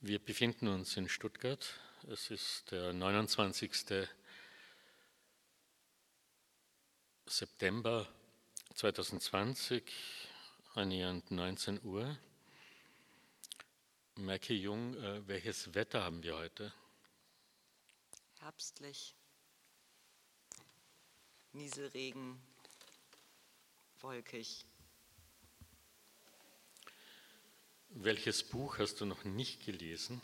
Wir befinden uns in Stuttgart. Es ist der 29. September 2020, annähernd 19 Uhr. Merke Jung, äh, welches Wetter haben wir heute? Herbstlich. Nieselregen, wolkig. Welches Buch hast du noch nicht gelesen?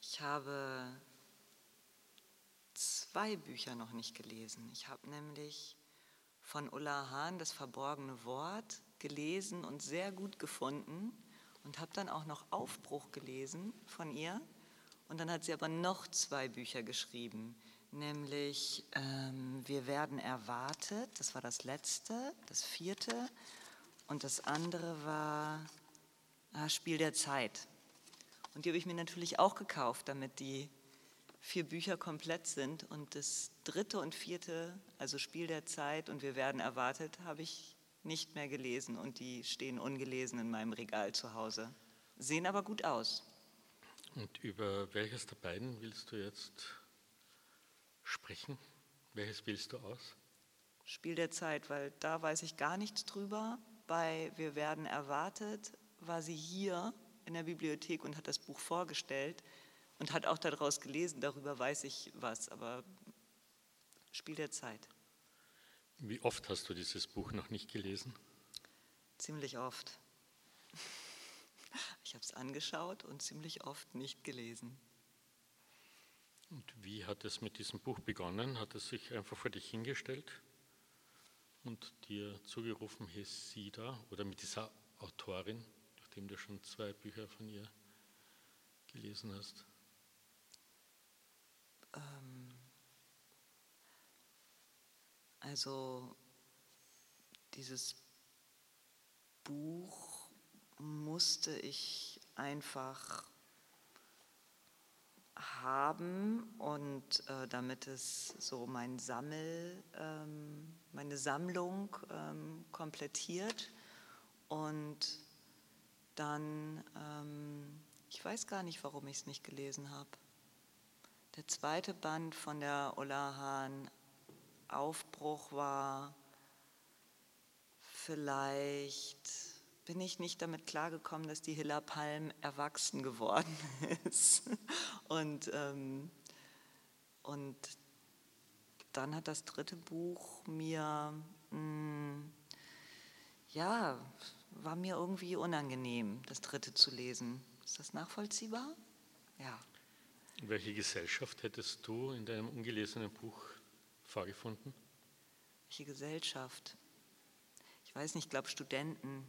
Ich habe zwei Bücher noch nicht gelesen. Ich habe nämlich von Ulla Hahn das verborgene Wort gelesen und sehr gut gefunden und habe dann auch noch Aufbruch gelesen von ihr. Und dann hat sie aber noch zwei Bücher geschrieben, nämlich ähm, Wir werden erwartet, das war das letzte, das vierte, und das andere war ah, Spiel der Zeit. Und die habe ich mir natürlich auch gekauft, damit die vier Bücher komplett sind. Und das dritte und vierte, also Spiel der Zeit und Wir werden erwartet, habe ich nicht mehr gelesen und die stehen ungelesen in meinem Regal zu Hause. Sehen aber gut aus. Und über welches der beiden willst du jetzt sprechen? Welches wählst du aus? Spiel der Zeit, weil da weiß ich gar nichts drüber. Bei Wir werden erwartet war sie hier in der Bibliothek und hat das Buch vorgestellt und hat auch daraus gelesen. Darüber weiß ich was, aber Spiel der Zeit. Wie oft hast du dieses Buch noch nicht gelesen? Ziemlich oft. Ich habe es angeschaut und ziemlich oft nicht gelesen. Und wie hat es mit diesem Buch begonnen? Hat es sich einfach vor dich hingestellt und dir zugerufen, hier sie da oder mit dieser Autorin? Nachdem du schon zwei Bücher von ihr gelesen hast? Ähm, also dieses Buch musste ich einfach haben und äh, damit es so mein Sammel, ähm, meine Sammlung ähm, komplettiert und dann, ähm, ich weiß gar nicht, warum ich es nicht gelesen habe. Der zweite Band von der Ulla Hahn Aufbruch war vielleicht bin ich nicht damit klargekommen, dass die Hilla Palm erwachsen geworden ist. Und, ähm, und dann hat das dritte Buch mir, mh, mm, ja, war mir irgendwie unangenehm, das dritte zu lesen. Ist das nachvollziehbar? Ja. Welche Gesellschaft hättest du in deinem ungelesenen Buch vorgefunden? Welche Gesellschaft? Ich weiß nicht, ich glaube Studenten.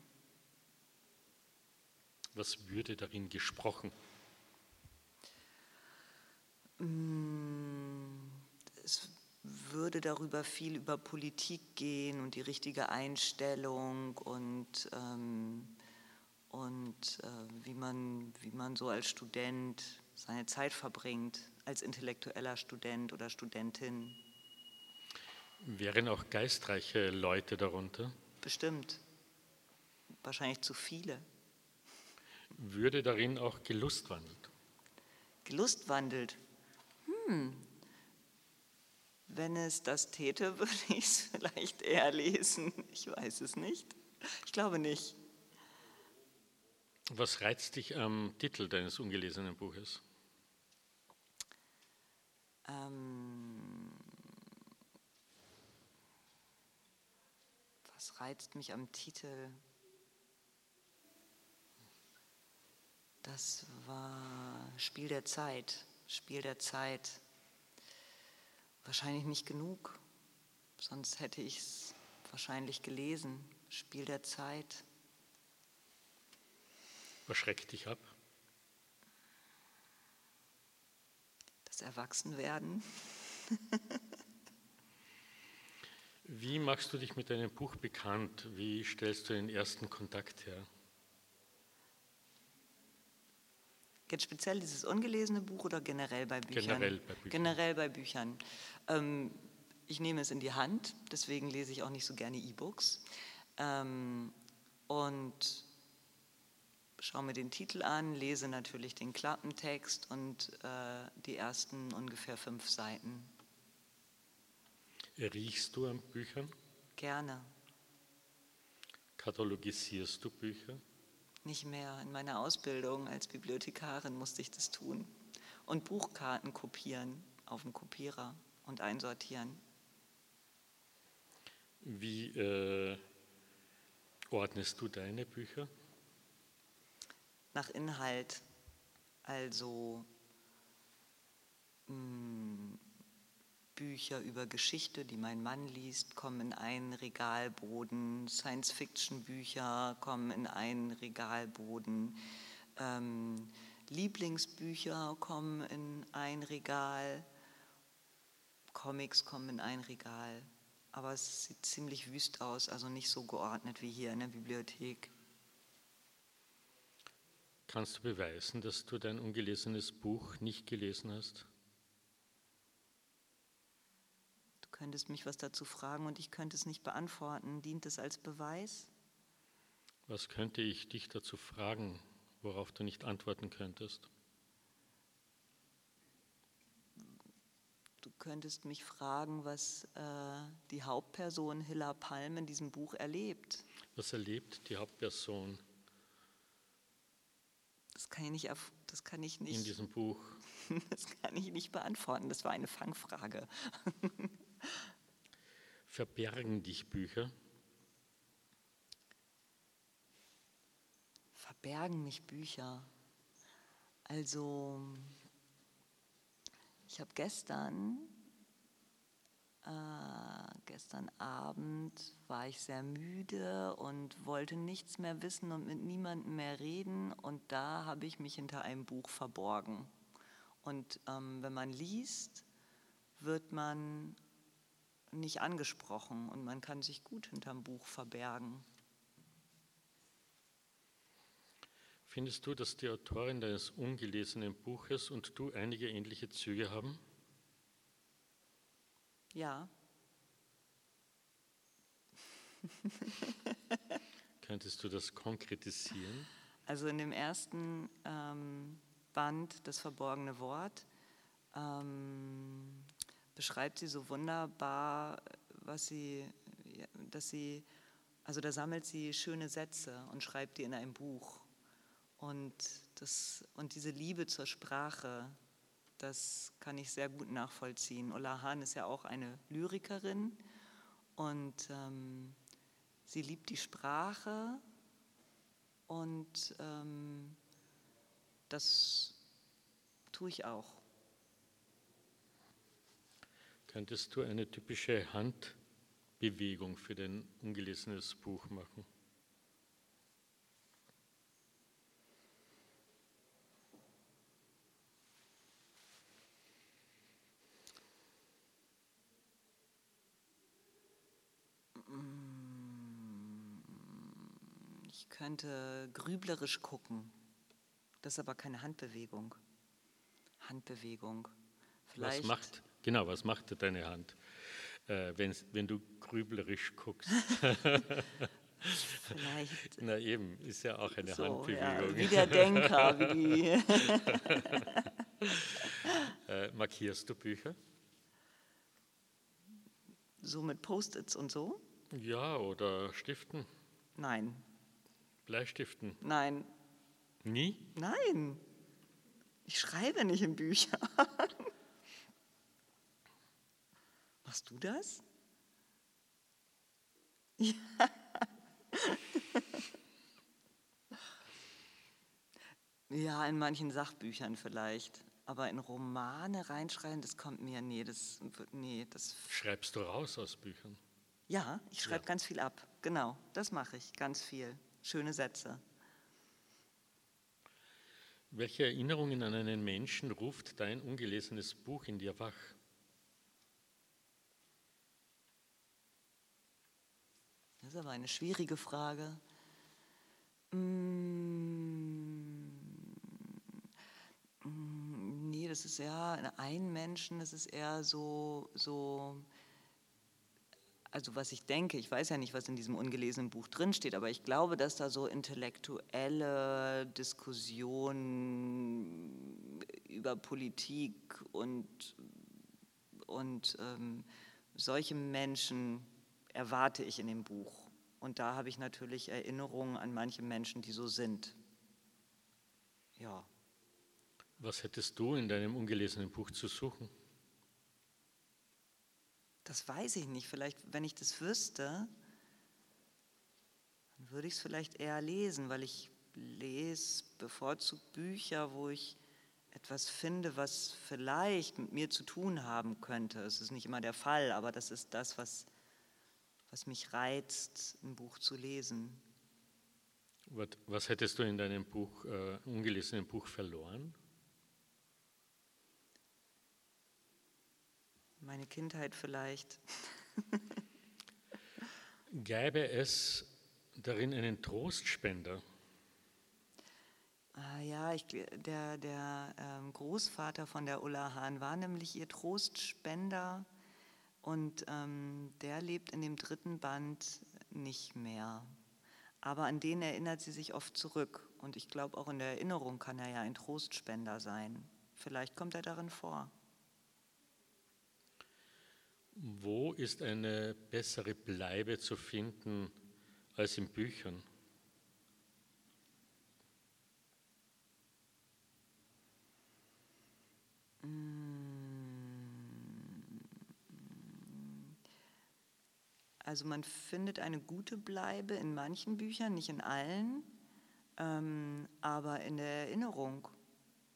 Was würde darin gesprochen? Mm, es würde darüber viel über Politik gehen und die richtige Einstellung und, ähm, und äh, wie, man, wie man so als Student seine Zeit verbringt, als intellektueller Student oder Studentin. Wären auch geistreiche Leute darunter? Bestimmt. Wahrscheinlich zu viele. Würde darin auch gelustwandelt? Gelustwandelt? Hm, wenn es das täte, würde ich es vielleicht eher lesen. Ich weiß es nicht. Ich glaube nicht. Was reizt dich am Titel deines ungelesenen Buches? Ähm, was reizt mich am Titel? Das war Spiel der Zeit. Spiel der Zeit. Wahrscheinlich nicht genug, sonst hätte ich es wahrscheinlich gelesen. Spiel der Zeit. Was schreckt dich ab? Das Erwachsenwerden. Wie machst du dich mit deinem Buch bekannt? Wie stellst du den ersten Kontakt her? Jetzt speziell dieses ungelesene Buch oder generell bei Büchern? Generell bei Büchern. Generell bei Büchern. Ähm, ich nehme es in die Hand, deswegen lese ich auch nicht so gerne E-Books. Ähm, und schaue mir den Titel an, lese natürlich den Klappentext und äh, die ersten ungefähr fünf Seiten. Riechst du an Büchern? Gerne. Katalogisierst du Bücher? Nicht mehr. In meiner Ausbildung als Bibliothekarin musste ich das tun. Und Buchkarten kopieren auf dem Kopierer und einsortieren. Wie äh, ordnest du deine Bücher? Nach Inhalt. Also mh, mm, Bücher über Geschichte, die mein Mann liest, kommen in einen Regalboden. Science-Fiction-Bücher kommen in einen Regalboden. Ähm, Lieblingsbücher kommen in ein Regal. Comics kommen in ein Regal. Aber es sieht ziemlich wüst aus, also nicht so geordnet wie hier in der Bibliothek. Kannst du beweisen, dass du dein ungelesenes Buch nicht gelesen hast? Könntest mich was dazu fragen und ich könnte es nicht beantworten. Dient es als Beweis? Was könnte ich dich dazu fragen, worauf du nicht antworten könntest? Du könntest mich fragen, was äh, die Hauptperson Hilla Palm in diesem Buch erlebt. Was erlebt die Hauptperson? Das kann ich nicht, das kann ich nicht. In diesem Buch. Das kann ich nicht beantworten. Das war eine Fangfrage. Verbergen dich Bücher? Verbergen mich Bücher. Also, ich habe gestern, äh, gestern Abend war ich sehr müde und wollte nichts mehr wissen und mit niemandem mehr reden. Und da habe ich mich hinter einem Buch verborgen. Und ähm, wenn man liest, wird man nicht angesprochen und man kann sich gut hinterm Buch verbergen. Findest du, dass die Autorin deines ungelesenen Buches und du einige ähnliche Züge haben? Ja. Könntest du das konkretisieren? Also in dem ersten ähm, Band, das verborgene Wort, ähm, beschreibt sie so wunderbar, was sie, dass sie, also da sammelt sie schöne Sätze und schreibt die in ein Buch. Und, das, und diese Liebe zur Sprache, das kann ich sehr gut nachvollziehen. Ulla Hahn ist ja auch eine Lyrikerin und ähm, sie liebt die Sprache und ähm, das tue ich auch. Könntest du eine typische Handbewegung für dein ungelesenes Buch machen? Ich könnte grüblerisch gucken. Das ist aber keine Handbewegung. Handbewegung. Vielleicht. Was macht Genau, was macht deine Hand, äh, wenn, wenn du grüblerisch guckst? Vielleicht. Na eben, ist ja auch eine so, Handbewegung. Ja, wie der Denker. Wie äh, markierst du Bücher? So mit Post-its und so? Ja, oder Stiften? Nein. Bleistiften? Nein. Nie? Nein. Ich schreibe nicht in Büchern. Machst du das? Ja. ja, in manchen Sachbüchern vielleicht. Aber in Romane reinschreiben, das kommt mir, nee, das, nee, das. Schreibst du raus aus Büchern? Ja, ich schreibe ja. ganz viel ab. Genau, das mache ich, ganz viel. Schöne Sätze. Welche Erinnerungen an einen Menschen ruft dein ungelesenes Buch in dir wach? Das ist aber eine schwierige Frage. Mm, nee, das ist ja ein Menschen, das ist eher so, so also was ich denke, ich weiß ja nicht, was in diesem ungelesenen Buch drinsteht, aber ich glaube, dass da so intellektuelle Diskussionen über Politik und, und ähm, solche Menschen erwarte ich in dem Buch. Und da habe ich natürlich Erinnerungen an manche Menschen, die so sind. Ja. Was hättest du in deinem ungelesenen Buch zu suchen? Das weiß ich nicht. Vielleicht, wenn ich das wüsste, dann würde ich es vielleicht eher lesen, weil ich lese bevorzugt Bücher, wo ich etwas finde, was vielleicht mit mir zu tun haben könnte. Es ist nicht immer der Fall, aber das ist das, was, was mich reizt, ein Buch zu lesen. Was hättest du in deinem Buch, äh, ungelesenen Buch verloren? Meine Kindheit vielleicht. Gäbe es darin einen Trostspender? Ah, ja, ich, der, der ähm, Großvater von der Ulla Hahn war nämlich ihr Trostspender und ähm, der lebt in dem dritten Band nicht mehr. Aber an den erinnert sie sich oft zurück und ich glaube auch in der Erinnerung kann er ja ein Trostspender sein. Vielleicht kommt er darin vor. Wo ist eine bessere Bleibe zu finden als in Büchern? Also man findet eine gute Bleibe in manchen Büchern, nicht in allen, ähm, aber in der Erinnerung.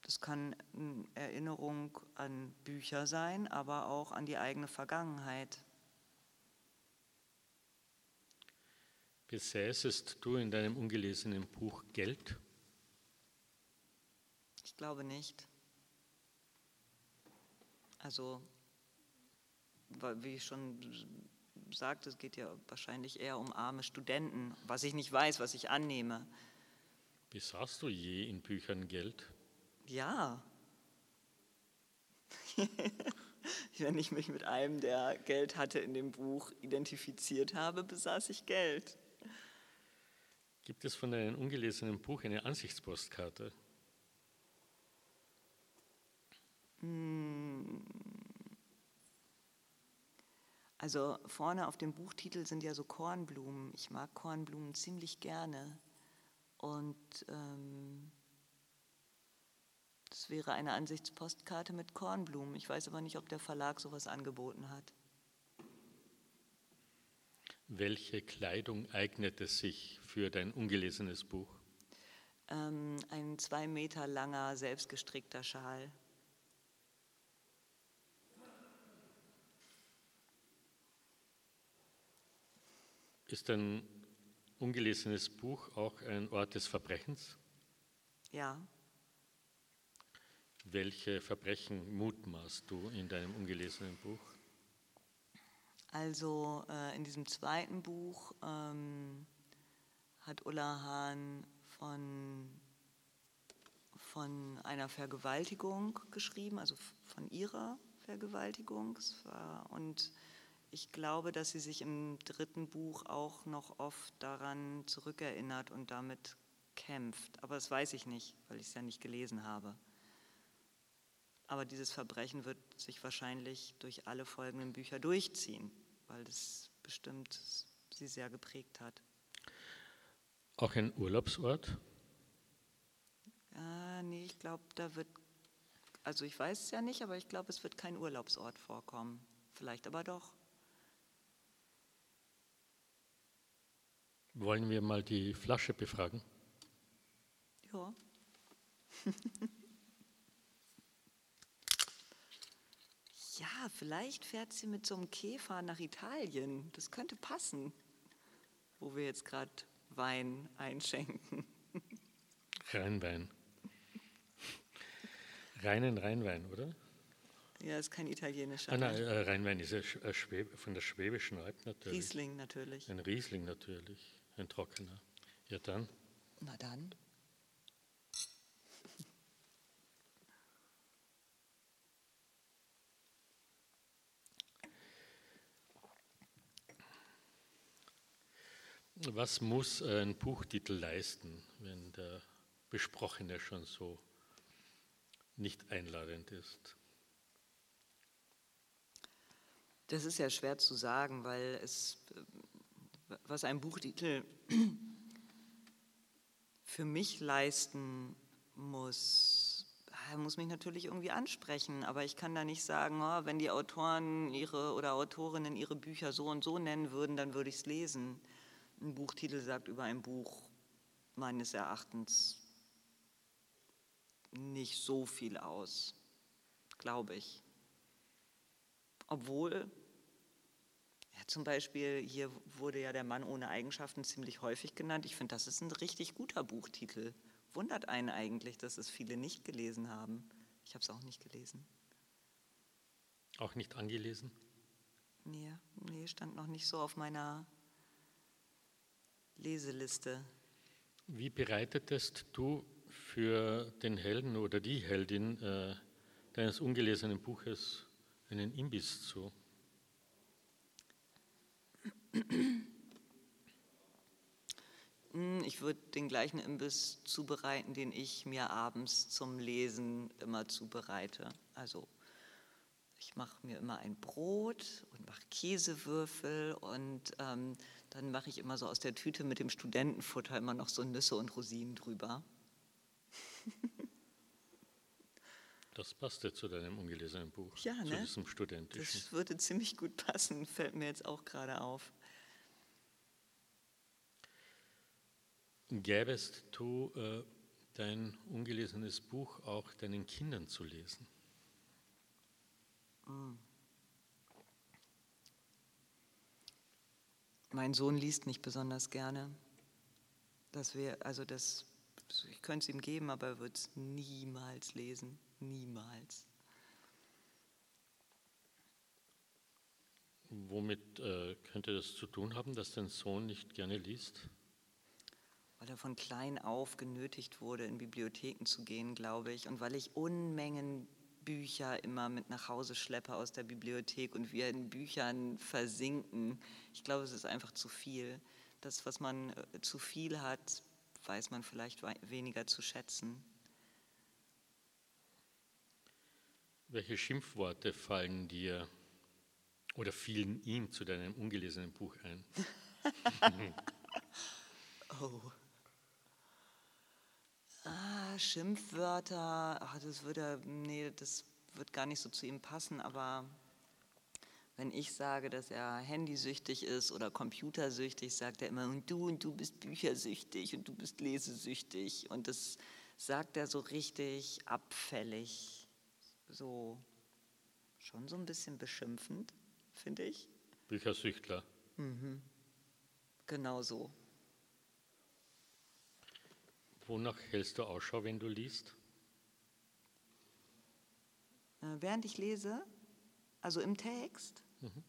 Das kann eine Erinnerung an Bücher sein, aber auch an die eigene Vergangenheit. Besäßest du in deinem ungelesenen Buch Geld? Ich glaube nicht. Also, wie ich schon sagte, es geht ja wahrscheinlich eher um arme Studenten, was ich nicht weiß, was ich annehme. Besaßt du je in Büchern Geld? Ja. Wenn ich mich mit einem, der Geld hatte in dem Buch, identifiziert habe, besaß ich Geld. Gibt es von einem ungelesenen Buch eine Ansichtspostkarte? Hm. Also vorne auf dem Buchtitel sind ja so Kornblumen. Ich mag Kornblumen ziemlich gerne. Und ähm, das wäre eine Ansichtspostkarte mit Kornblumen. Ich weiß aber nicht, ob der Verlag sowas angeboten hat. Welche Kleidung eignet es sich für dein ungelesenes Buch? Ähm, ein zwei Meter langer, selbstgestrickter Schal. Ist ein ungelesenes Buch auch ein Ort des Verbrechens? Ja. Welche Verbrechen mutmaßt du in deinem ungelesenen Buch? Also äh, in diesem zweiten Buch ähm, hat Ulla Hahn von, von einer Vergewaltigung geschrieben, also von ihrer Vergewaltigung. Und ich glaube, dass sie sich im dritten Buch auch noch oft daran zurückerinnert und damit kämpft. Aber das weiß ich nicht, weil ich es ja nicht gelesen habe. Aber dieses Verbrechen wird sich wahrscheinlich durch alle folgenden Bücher durchziehen, weil es bestimmt sie sehr geprägt hat. Auch ein Urlaubsort? Äh, nee, ich glaube, da wird, also ich weiß es ja nicht, aber ich glaube, es wird kein Urlaubsort vorkommen. Vielleicht aber doch. Wollen wir mal die Flasche befragen? Ja. ja, vielleicht fährt sie mit so einem Käfer nach Italien. Das könnte passen, wo wir jetzt gerade Wein einschenken. Rheinwein. Reinen Rheinwein, oder? Ja, ist kein italienischer. Ah, nein, äh, Rheinwein ist ja äh, von der Schwäbischen Alb natürlich. Riesling natürlich. Ein Riesling natürlich, ein trockener. Ja, dann. Na dann. Was muss ein Buchtitel leisten, wenn der besprochene schon so nicht einladend ist? Das ist ja schwer zu sagen, weil es, was ein Buchtitel für mich leisten muss, er muss mich natürlich irgendwie ansprechen, aber ich kann da nicht sagen, oh, wenn die Autoren ihre oder Autorinnen ihre Bücher so und so nennen würden, dann würde ich es lesen. Ein Buchtitel sagt über ein Buch meines Erachtens nicht so viel aus, glaube ich. Obwohl, zum Beispiel hier wurde ja der Mann ohne Eigenschaften ziemlich häufig genannt. Ich finde, das ist ein richtig guter Buchtitel. Wundert einen eigentlich, dass es viele nicht gelesen haben. Ich habe es auch nicht gelesen. Auch nicht angelesen? Nee, nee, stand noch nicht so auf meiner Leseliste. Wie bereitetest du für den Helden oder die Heldin äh, deines ungelesenen Buches einen Imbiss zu? Hm, ich würde den gleichen Imbiss zubereiten, den ich mir abends zum Lesen immer zubereite. Also ich mache mir immer ein Brot und mache Käsewürfel und ähm, dann mache ich immer so aus der Tüte mit dem Studentenfutter immer noch so Nüsse und Rosinen drüber. Das passte zu deinem ungelesenen Buch, ja, zu ne? diesem studentischen. Das würde ziemlich gut passen, fällt mir jetzt auch gerade auf. Gäbest du äh, dein ungelesenes Buch auch deinen Kindern zu lesen? Mm. Mein Sohn liest nicht besonders gerne. Das wär, also das, ich könnte es ihm geben, aber er wird es niemals lesen. Niemals. Womit äh, könnte das zu tun haben, dass dein Sohn nicht gerne liest? Weil er von klein auf genötigt wurde, in Bibliotheken zu gehen, glaube ich. Und weil ich Unmengen Bücher immer mit nach Hause schleppe aus der Bibliothek und wir in Büchern versinken. Ich glaube, es ist einfach zu viel. Das, was man äh, zu viel hat, weiß man vielleicht weniger zu schätzen. Welche Schimpfworte fallen dir oder fielen ihm zu deinem ungelesenen Buch ein? oh. Ah, Schimpfwörter, ach, das würde, nee, das wird gar nicht so zu ihm passen, aber wenn ich sage, dass er handysüchtig ist oder computersüchtig, sagt er immer, und du, und du bist büchersüchtig und du bist lesesüchtig. Und das sagt er so richtig abfällig, so schon so ein bisschen beschimpfend, finde ich. Büchersüchtler. Mhm. Genau so. Wonach hältst du Ausschau, wenn du liest? Äh, während ich lese, also im Text, mhm.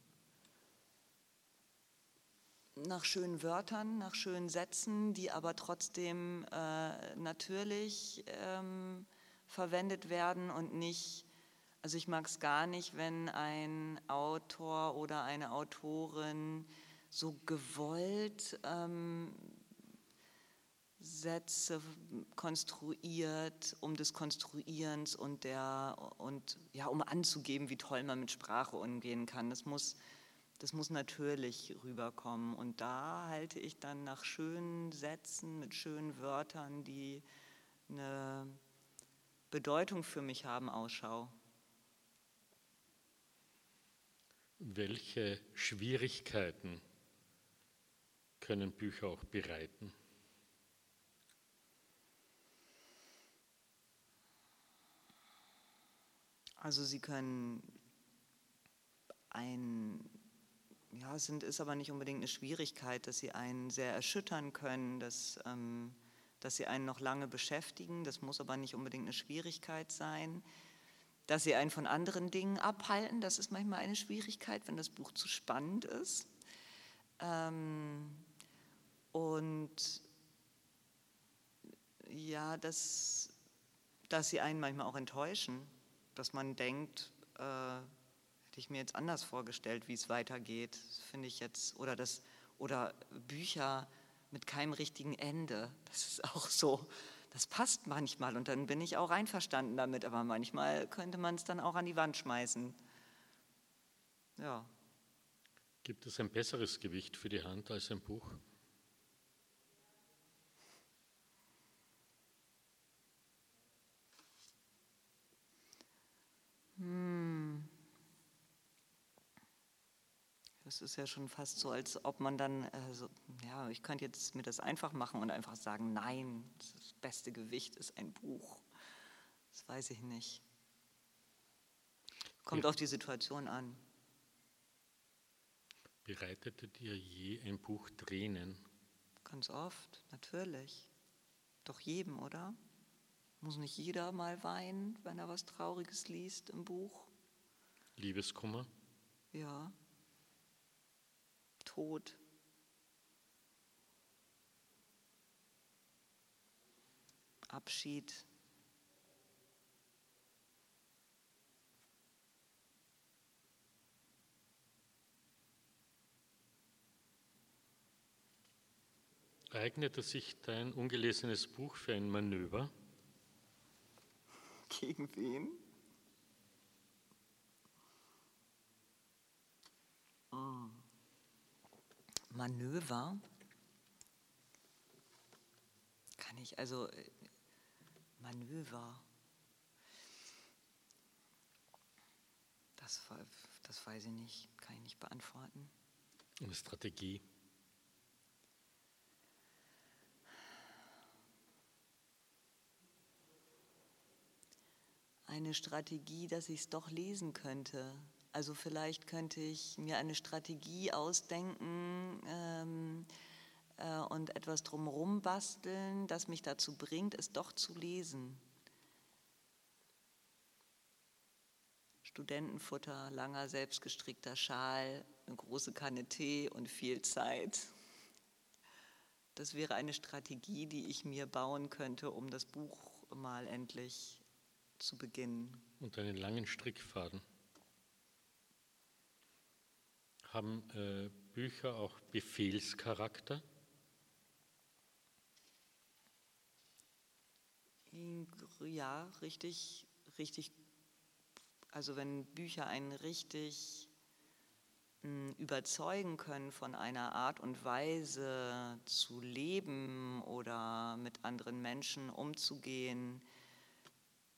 nach schönen Wörtern, nach schönen Sätzen, die aber trotzdem äh, natürlich ähm, verwendet werden und nicht, also ich mag es gar nicht, wenn ein Autor oder eine Autorin so gewollt ähm, Sätze konstruiert, um des Konstruierens und der und ja, um anzugeben, wie toll man mit Sprache umgehen kann. Das muss, das muss natürlich rüberkommen. Und da halte ich dann nach schönen Sätzen mit schönen Wörtern, die eine Bedeutung für mich haben, Ausschau. Welche Schwierigkeiten können Bücher auch bereiten? Also sie können ein, ja, sind, ist aber nicht unbedingt eine Schwierigkeit, dass sie einen sehr erschüttern können, dass, ähm, dass sie einen noch lange beschäftigen. Das muss aber nicht unbedingt eine Schwierigkeit sein. Dass sie einen von anderen Dingen abhalten, das ist manchmal eine Schwierigkeit, wenn das Buch zu spannend ist. Ähm, und ja, dass, dass sie einen manchmal auch enttäuschen dass man denkt, äh, hätte ich mir jetzt anders vorgestellt, wie es weitergeht, finde ich jetzt, oder das, oder Bücher mit keinem richtigen Ende. Das ist auch so. Das passt manchmal und dann bin ich auch einverstanden damit, aber manchmal könnte man es dann auch an die Wand schmeißen. Ja. Gibt es ein besseres Gewicht für die Hand als ein Buch? Hm. Das ist ja schon fast so, als ob man dann, äh, so, ja, ich könnte jetzt mir das einfach machen und einfach sagen, nein, das beste Gewicht ist ein Buch. Das weiß ich nicht. Kommt auf die Situation an. Bereitete dir je ein Buch Tränen? Ganz oft, natürlich. Doch jedem, oder? Muss nicht jeder mal weinen, wenn er was Trauriges liest im Buch? Liebeskummer? Ja. Tod. Abschied. Eignete sich dein ungelesenes Buch für ein Manöver? Gegen wen? Oh. Manöver? Kann ich, also äh, Manöver. Das, das weiß ich nicht, kann ich nicht beantworten. Eine Strategie. Eine Strategie, dass ich es doch lesen könnte. Also vielleicht könnte ich mir eine Strategie ausdenken ähm, äh, und etwas drumherum basteln, das mich dazu bringt, es doch zu lesen. Studentenfutter, langer selbstgestrickter Schal, eine große Kanne Tee und viel Zeit. Das wäre eine Strategie, die ich mir bauen könnte, um das Buch mal endlich zu beginnen. Und einen langen Strickfaden. Haben äh, Bücher auch Befehlscharakter? Ja, richtig, richtig. Also wenn Bücher einen richtig hm, überzeugen können von einer Art und Weise zu leben oder mit anderen Menschen umzugehen,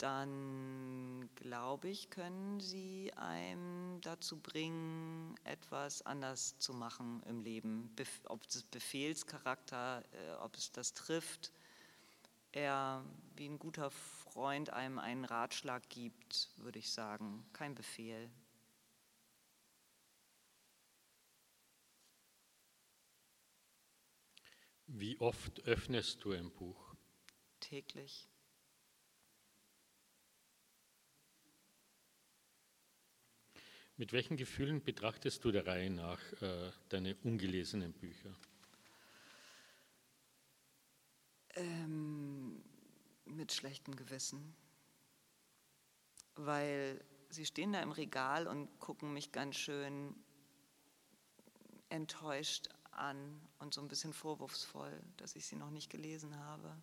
dann glaube ich, können sie einem dazu bringen, etwas anders zu machen im Leben. ob es Befehlscharakter, äh, ob es das trifft, er wie ein guter Freund einem einen Ratschlag gibt, würde ich sagen, kein Befehl. Wie oft öffnest du ein Buch? Täglich. Mit welchen Gefühlen betrachtest du der Reihe nach äh, deine ungelesenen Bücher? Ähm, mit schlechtem Gewissen, weil sie stehen da im Regal und gucken mich ganz schön enttäuscht an und so ein bisschen vorwurfsvoll, dass ich sie noch nicht gelesen habe.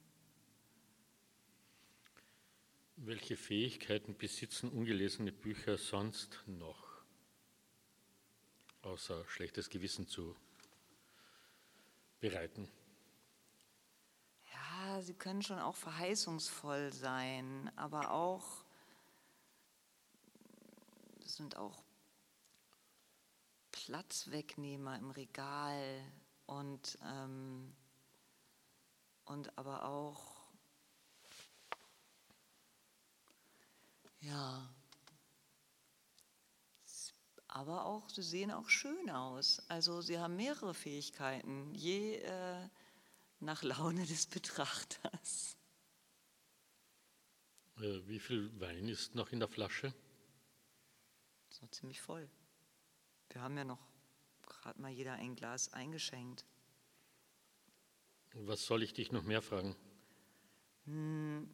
Welche Fähigkeiten besitzen ungelesene Bücher sonst noch? Außer schlechtes Gewissen zu bereiten? Ja, sie können schon auch verheißungsvoll sein, aber auch sind auch Platzwegnehmer im Regal und, ähm, und aber auch ja aber auch, sie sehen auch schön aus. Also sie haben mehrere Fähigkeiten, je äh, nach Laune des Betrachters. Äh, wie viel Wein ist noch in der Flasche? So ziemlich voll. Wir haben ja noch gerade mal jeder ein Glas eingeschenkt. Was soll ich dich noch mehr fragen? Hm,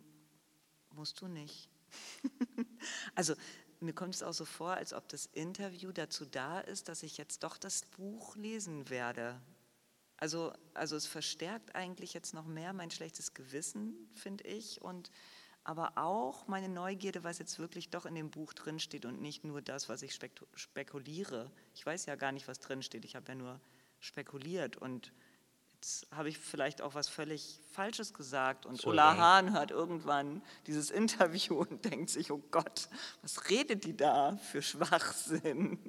musst du nicht. also mir kommt es auch so vor, als ob das Interview dazu da ist, dass ich jetzt doch das Buch lesen werde. Also, also es verstärkt eigentlich jetzt noch mehr mein schlechtes Gewissen, finde ich, und aber auch meine Neugierde, was jetzt wirklich doch in dem Buch drinsteht und nicht nur das, was ich spekuliere. Ich weiß ja gar nicht, was drinsteht, ich habe ja nur spekuliert und habe ich vielleicht auch was völlig Falsches gesagt und so Ulla Hahn hört irgendwann dieses Interview und denkt sich, oh Gott, was redet die da für Schwachsinn?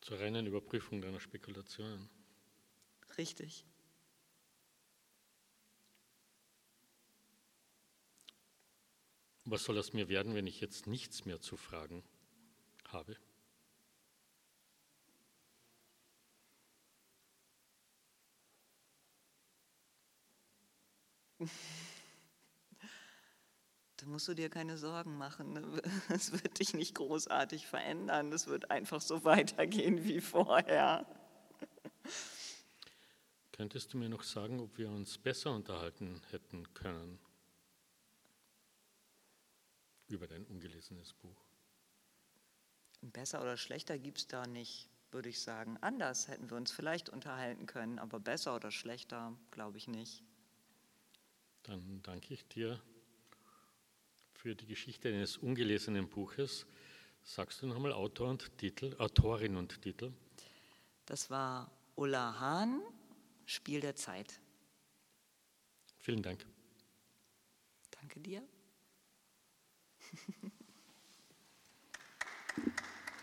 Zur reinen Überprüfung deiner Spekulationen. Richtig. Was soll aus mir werden, wenn ich jetzt nichts mehr zu fragen habe? Da musst du dir keine Sorgen machen. Ne? Es wird dich nicht großartig verändern. Es wird einfach so weitergehen wie vorher. Könntest du mir noch sagen, ob wir uns besser unterhalten hätten können über dein ungelesenes Buch? Besser oder schlechter gibt es da nicht, würde ich sagen. Anders hätten wir uns vielleicht unterhalten können, aber besser oder schlechter glaube ich nicht. Dann danke ich dir für die Geschichte eines ungelesenen Buches. Sagst du nochmal Autor und Titel, Autorin und Titel? Das war Ulla Hahn, Spiel der Zeit. Vielen Dank. Danke dir.